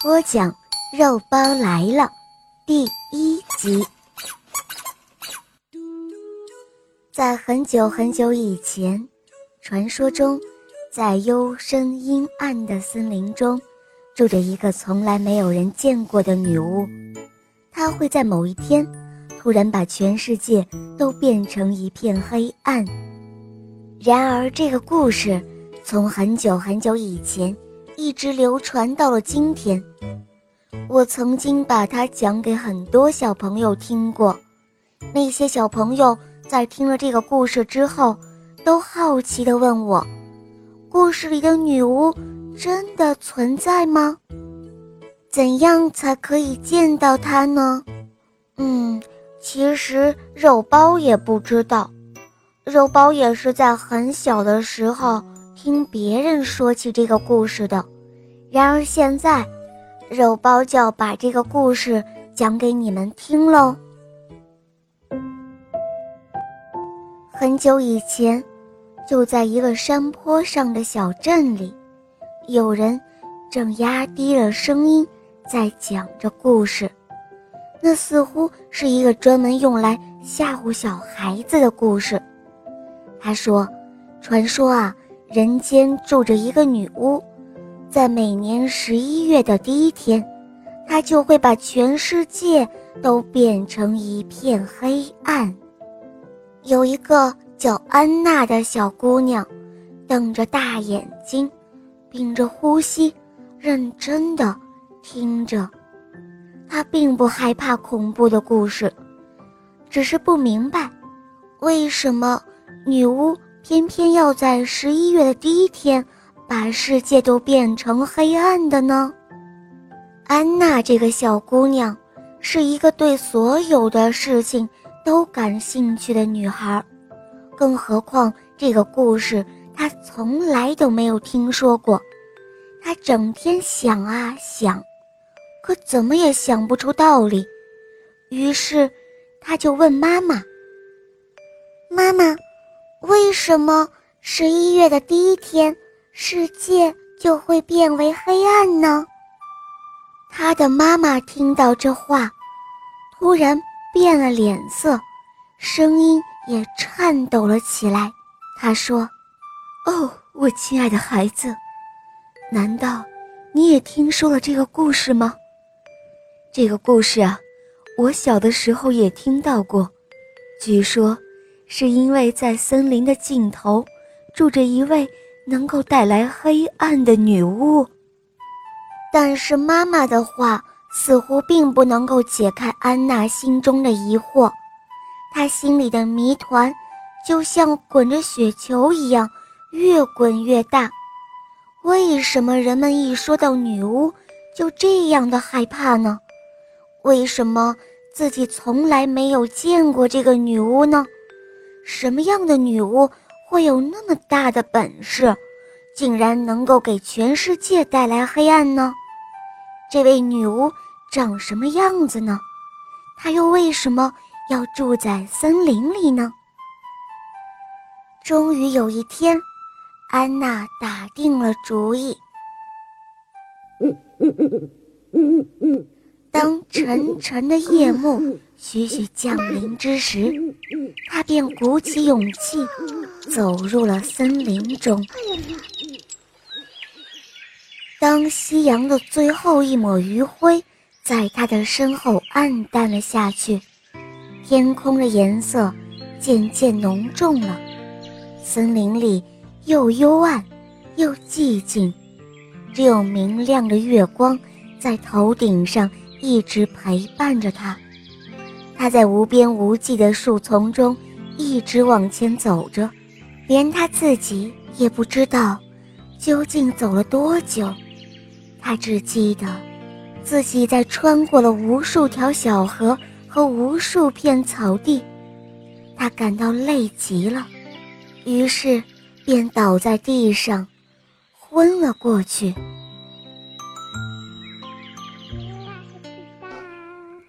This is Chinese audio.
播讲。肉包来了，第一集。在很久很久以前，传说中，在幽深阴暗的森林中，住着一个从来没有人见过的女巫。她会在某一天，突然把全世界都变成一片黑暗。然而，这个故事从很久很久以前一直流传到了今天。我曾经把它讲给很多小朋友听过，那些小朋友在听了这个故事之后，都好奇地问我：“故事里的女巫真的存在吗？怎样才可以见到她呢？”嗯，其实肉包也不知道，肉包也是在很小的时候听别人说起这个故事的，然而现在。肉包就要把这个故事讲给你们听喽。很久以前，就在一个山坡上的小镇里，有人正压低了声音在讲着故事。那似乎是一个专门用来吓唬小孩子的故事。他说：“传说啊，人间住着一个女巫。”在每年十一月的第一天，她就会把全世界都变成一片黑暗。有一个叫安娜的小姑娘，瞪着大眼睛，屏着呼吸，认真的听着。她并不害怕恐怖的故事，只是不明白，为什么女巫偏偏要在十一月的第一天。把世界都变成黑暗的呢？安娜这个小姑娘是一个对所有的事情都感兴趣的女孩，更何况这个故事她从来都没有听说过。她整天想啊想，可怎么也想不出道理。于是，她就问妈妈：“妈妈，为什么十一月的第一天？”世界就会变为黑暗呢。他的妈妈听到这话，突然变了脸色，声音也颤抖了起来。他说：“哦，我亲爱的孩子，难道你也听说了这个故事吗？这个故事啊，我小的时候也听到过。据说，是因为在森林的尽头，住着一位。”能够带来黑暗的女巫，但是妈妈的话似乎并不能够解开安娜心中的疑惑，她心里的谜团就像滚着雪球一样越滚越大。为什么人们一说到女巫就这样的害怕呢？为什么自己从来没有见过这个女巫呢？什么样的女巫？会有那么大的本事，竟然能够给全世界带来黑暗呢？这位女巫长什么样子呢？她又为什么要住在森林里呢？终于有一天，安娜打定了主意。当沉沉的夜幕徐徐降临之时，他便鼓起勇气。走入了森林中。当夕阳的最后一抹余晖在他的身后暗淡了下去，天空的颜色渐渐浓重了，森林里又幽暗又寂静，只有明亮的月光在头顶上一直陪伴着他。他在无边无际的树丛中一直往前走着。连他自己也不知道，究竟走了多久。他只记得，自己在穿过了无数条小河和无数片草地，他感到累极了，于是便倒在地上，昏了过去。